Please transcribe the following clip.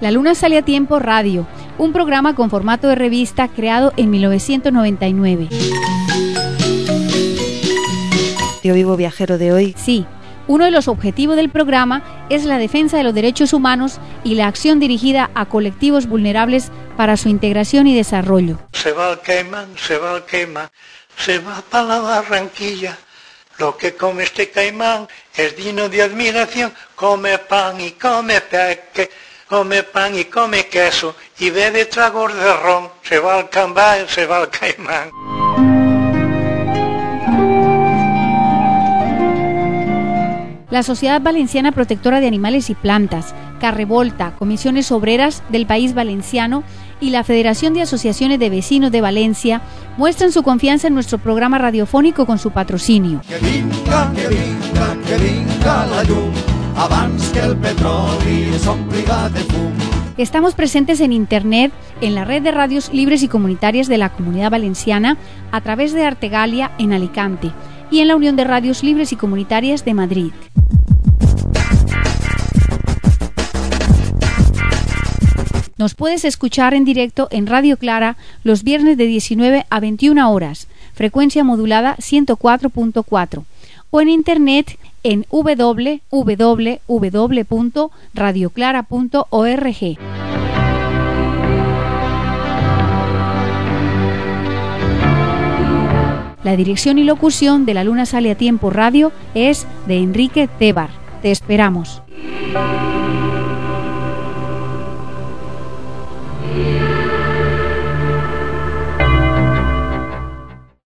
La Luna sale a tiempo radio, un programa con formato de revista creado en 1999. Tío Vivo Viajero de hoy. Sí, uno de los objetivos del programa es la defensa de los derechos humanos y la acción dirigida a colectivos vulnerables para su integración y desarrollo. Se va al caimán, se va al caimán, se va para la Barranquilla. Lo que come este caimán es digno de admiración. Come pan y come peque, come pan y come queso y bebe tragos de ron. Se va al cambay, se va al caimán. La Sociedad Valenciana Protectora de Animales y Plantas, Carrevolta, Comisiones Obreras del País Valenciano y la Federación de Asociaciones de Vecinos de Valencia muestran su confianza en nuestro programa radiofónico con su patrocinio. Estamos presentes en Internet, en la red de radios libres y comunitarias de la Comunidad Valenciana, a través de Artegalia en Alicante y en la Unión de Radios Libres y Comunitarias de Madrid. Nos puedes escuchar en directo en Radio Clara los viernes de 19 a 21 horas, frecuencia modulada 104.4, o en internet en www.radioclara.org. La dirección y locución de La Luna Sale a Tiempo Radio es de Enrique Tebar. Te esperamos.